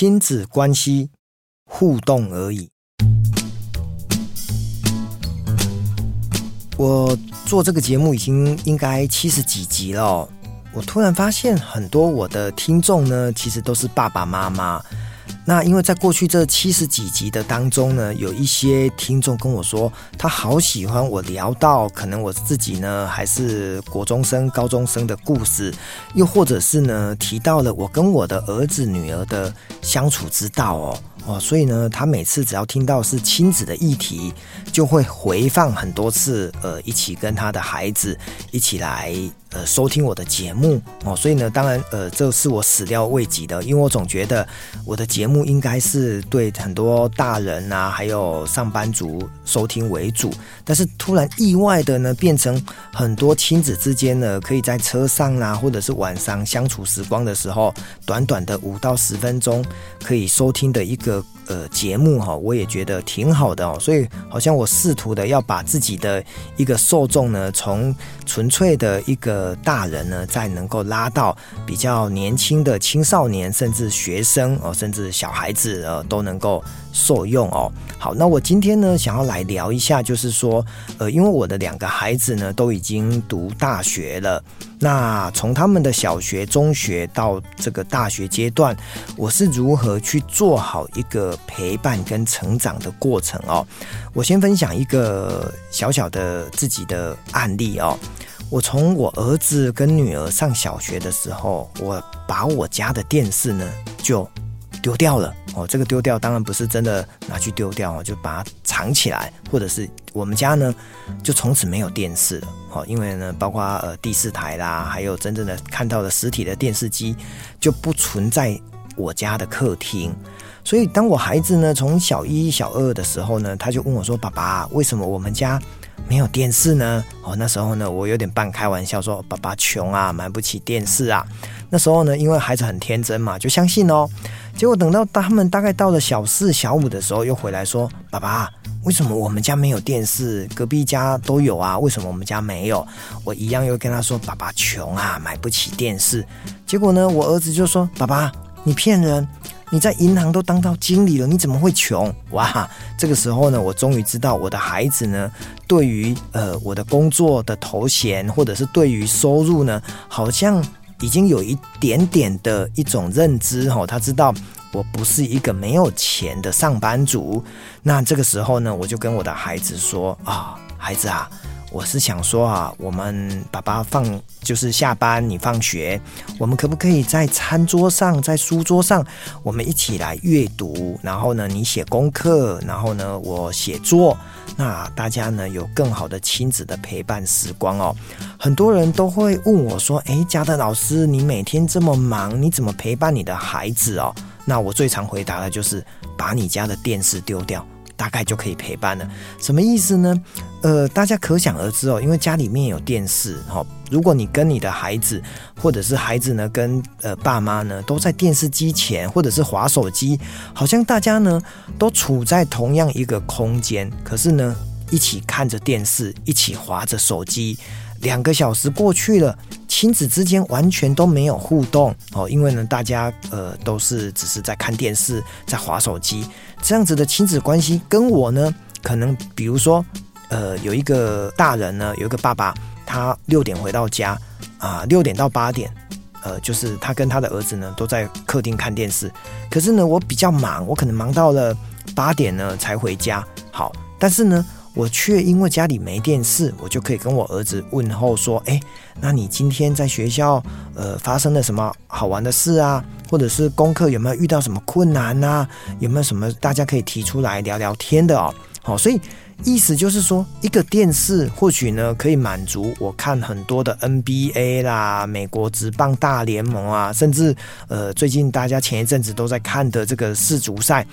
亲子关系互动而已。我做这个节目已经应该七十几集了，我突然发现很多我的听众呢，其实都是爸爸妈妈。那因为在过去这七十几集的当中呢，有一些听众跟我说，他好喜欢我聊到可能我自己呢还是国中生、高中生的故事，又或者是呢提到了我跟我的儿子女儿的相处之道哦。哦，所以呢，他每次只要听到是亲子的议题，就会回放很多次，呃，一起跟他的孩子一起来呃收听我的节目哦。所以呢，当然呃，这是我始料未及的，因为我总觉得我的节目应该是对很多大人啊，还有上班族收听为主，但是突然意外的呢，变成很多亲子之间呢，可以在车上啊，或者是晚上相处时光的时候，短短的五到十分钟可以收听的一个。呃节目哈，我也觉得挺好的哦，所以好像我试图的要把自己的一个受众呢，从纯粹的一个大人呢，再能够拉到比较年轻的青少年，甚至学生哦，甚至小孩子呃都能够受用哦。好，那我今天呢，想要来聊一下，就是说呃，因为我的两个孩子呢都已经读大学了。那从他们的小学、中学到这个大学阶段，我是如何去做好一个陪伴跟成长的过程哦？我先分享一个小小的自己的案例哦。我从我儿子跟女儿上小学的时候，我把我家的电视呢就丢掉了哦。这个丢掉当然不是真的拿去丢掉哦，就把它藏起来，或者是我们家呢就从此没有电视了。好，因为呢，包括呃第四台啦，还有真正的看到的实体的电视机，就不存在我家的客厅。所以，当我孩子呢从小一、小二的时候呢，他就问我说：“爸爸，为什么我们家没有电视呢？”哦，那时候呢，我有点半开玩笑说：“爸爸穷啊，买不起电视啊。”那时候呢，因为孩子很天真嘛，就相信哦。结果等到他们大概到了小四、小五的时候，又回来说：“爸爸。”为什么我们家没有电视？隔壁家都有啊，为什么我们家没有？我一样又跟他说：“爸爸穷啊，买不起电视。”结果呢，我儿子就说：“爸爸，你骗人！你在银行都当到经理了，你怎么会穷？”哇，这个时候呢，我终于知道我的孩子呢，对于呃我的工作的头衔，或者是对于收入呢，好像已经有一点点的一种认知哦，他知道。我不是一个没有钱的上班族，那这个时候呢，我就跟我的孩子说啊，孩子啊，我是想说啊，我们爸爸放就是下班你放学，我们可不可以在餐桌上，在书桌上，我们一起来阅读，然后呢，你写功课，然后呢，我写作，那大家呢有更好的亲子的陪伴时光哦。很多人都会问我说，诶，嘉德老师，你每天这么忙，你怎么陪伴你的孩子哦？那我最常回答的就是把你家的电视丢掉，大概就可以陪伴了。什么意思呢？呃，大家可想而知哦，因为家里面有电视哈。如果你跟你的孩子，或者是孩子呢，跟呃爸妈呢，都在电视机前，或者是滑手机，好像大家呢都处在同样一个空间，可是呢，一起看着电视，一起滑着手机。两个小时过去了，亲子之间完全都没有互动哦，因为呢，大家呃都是只是在看电视，在滑手机，这样子的亲子关系跟我呢，可能比如说呃有一个大人呢，有一个爸爸，他六点回到家啊，六点到八点，呃，就是他跟他的儿子呢都在客厅看电视，可是呢，我比较忙，我可能忙到了八点呢才回家，好，但是呢。我却因为家里没电视，我就可以跟我儿子问候说：“哎，那你今天在学校呃发生了什么好玩的事啊？或者是功课有没有遇到什么困难啊？有没有什么大家可以提出来聊聊天的哦？好，所以意思就是说，一个电视或许呢可以满足我看很多的 NBA 啦、美国职棒大联盟啊，甚至呃最近大家前一阵子都在看的这个世足赛。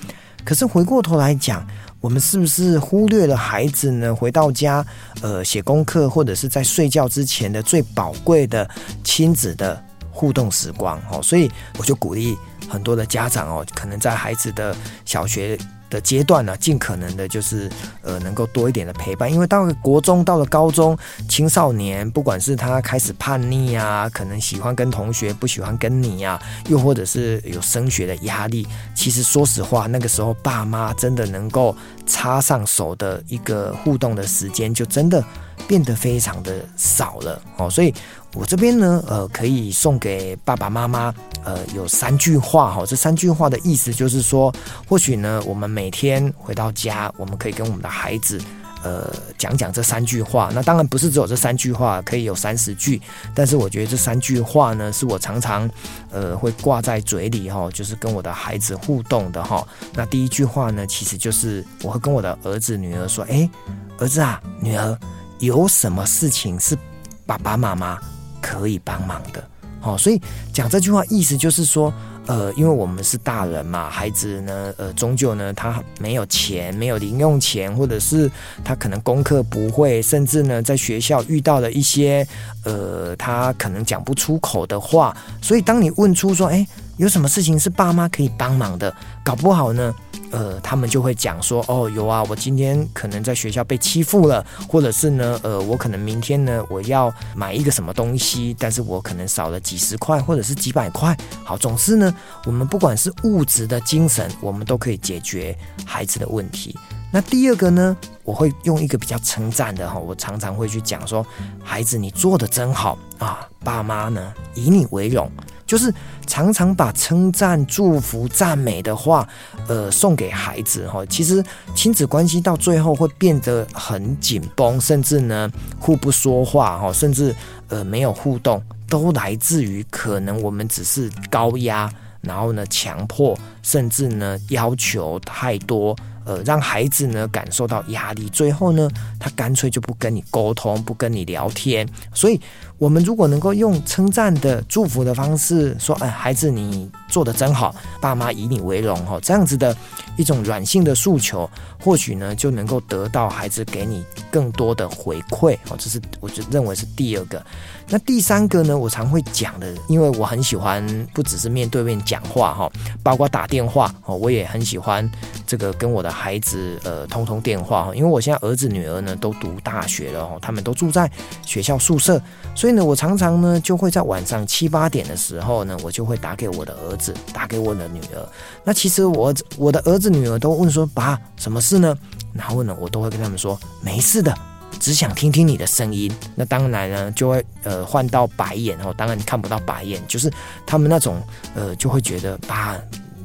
可是回过头来讲。我们是不是忽略了孩子呢？回到家，呃，写功课或者是在睡觉之前的最宝贵的亲子的互动时光哦，所以我就鼓励很多的家长哦，可能在孩子的小学的阶段呢，尽可能的就是呃能够多一点的陪伴，因为到了国中，到了高中，青少年，不管是他开始叛逆啊，可能喜欢跟同学，不喜欢跟你啊，又或者是有升学的压力，其实说实话，那个时候爸妈真的能够插上手的一个互动的时间，就真的变得非常的少了哦，所以。我这边呢，呃，可以送给爸爸妈妈，呃，有三句话哈。这三句话的意思就是说，或许呢，我们每天回到家，我们可以跟我们的孩子，呃，讲讲这三句话。那当然不是只有这三句话，可以有三十句。但是我觉得这三句话呢，是我常常，呃，会挂在嘴里哈，就是跟我的孩子互动的哈。那第一句话呢，其实就是我会跟我的儿子女儿说，诶，儿子啊，女儿，有什么事情是爸爸妈妈可以帮忙的，好，所以讲这句话意思就是说，呃，因为我们是大人嘛，孩子呢，呃，终究呢，他没有钱，没有零用钱，或者是他可能功课不会，甚至呢，在学校遇到了一些，呃，他可能讲不出口的话，所以当你问出说，哎，有什么事情是爸妈可以帮忙的，搞不好呢。呃，他们就会讲说，哦，有啊，我今天可能在学校被欺负了，或者是呢，呃，我可能明天呢，我要买一个什么东西，但是我可能少了几十块，或者是几百块。好，总之呢，我们不管是物质的、精神，我们都可以解决孩子的问题。那第二个呢，我会用一个比较称赞的哈，我常常会去讲说，孩子，你做得真好啊，爸妈呢，以你为荣。就是常常把称赞、祝福、赞美的话，呃，送给孩子哈。其实亲子关系到最后会变得很紧绷，甚至呢互不说话哈，甚至呃没有互动，都来自于可能我们只是高压，然后呢强迫，甚至呢要求太多。呃，让孩子呢感受到压力，最后呢，他干脆就不跟你沟通，不跟你聊天。所以，我们如果能够用称赞的、祝福的方式说：“哎，孩子，你做的真好，爸妈以你为荣。”哈，这样子的一种软性的诉求，或许呢就能够得到孩子给你更多的回馈。哦，这是我就认为是第二个。那第三个呢，我常会讲的，因为我很喜欢不只是面对面讲话哈，包括打电话哦，我也很喜欢这个跟我的孩子呃通通电话哈，因为我现在儿子女儿呢都读大学了哦，他们都住在学校宿舍，所以呢，我常常呢就会在晚上七八点的时候呢，我就会打给我的儿子，打给我的女儿。那其实我我的儿子女儿都问说，爸，什么事呢？然后呢，我都会跟他们说，没事的。只想听听你的声音，那当然呢，就会呃换到白眼哦。当然你看不到白眼，就是他们那种呃就会觉得爸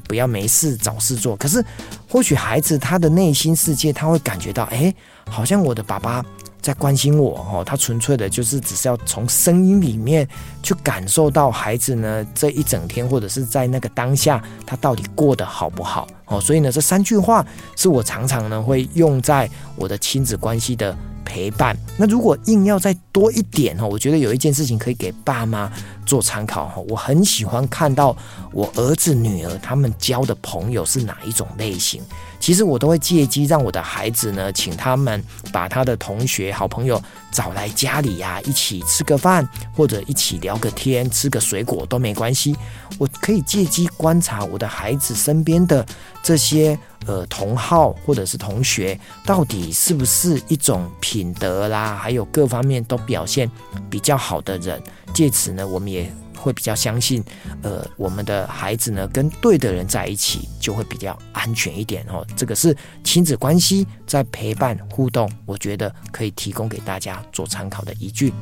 不要没事找事做。可是或许孩子他的内心世界他会感觉到，哎，好像我的爸爸在关心我哦。他纯粹的就是只是要从声音里面去感受到孩子呢这一整天或者是在那个当下他到底过得好不好哦。所以呢，这三句话是我常常呢会用在我的亲子关系的。陪伴。那如果硬要再多一点哈，我觉得有一件事情可以给爸妈做参考哈。我很喜欢看到我儿子女儿他们交的朋友是哪一种类型。其实我都会借机让我的孩子呢，请他们把他的同学、好朋友找来家里呀，一起吃个饭，或者一起聊个天，吃个水果都没关系。我可以借机观察我的孩子身边的这些。呃，同好或者是同学，到底是不是一种品德啦，还有各方面都表现比较好的人？借此呢，我们也会比较相信，呃，我们的孩子呢，跟对的人在一起，就会比较安全一点哦。这个是亲子关系在陪伴互动，我觉得可以提供给大家做参考的依据。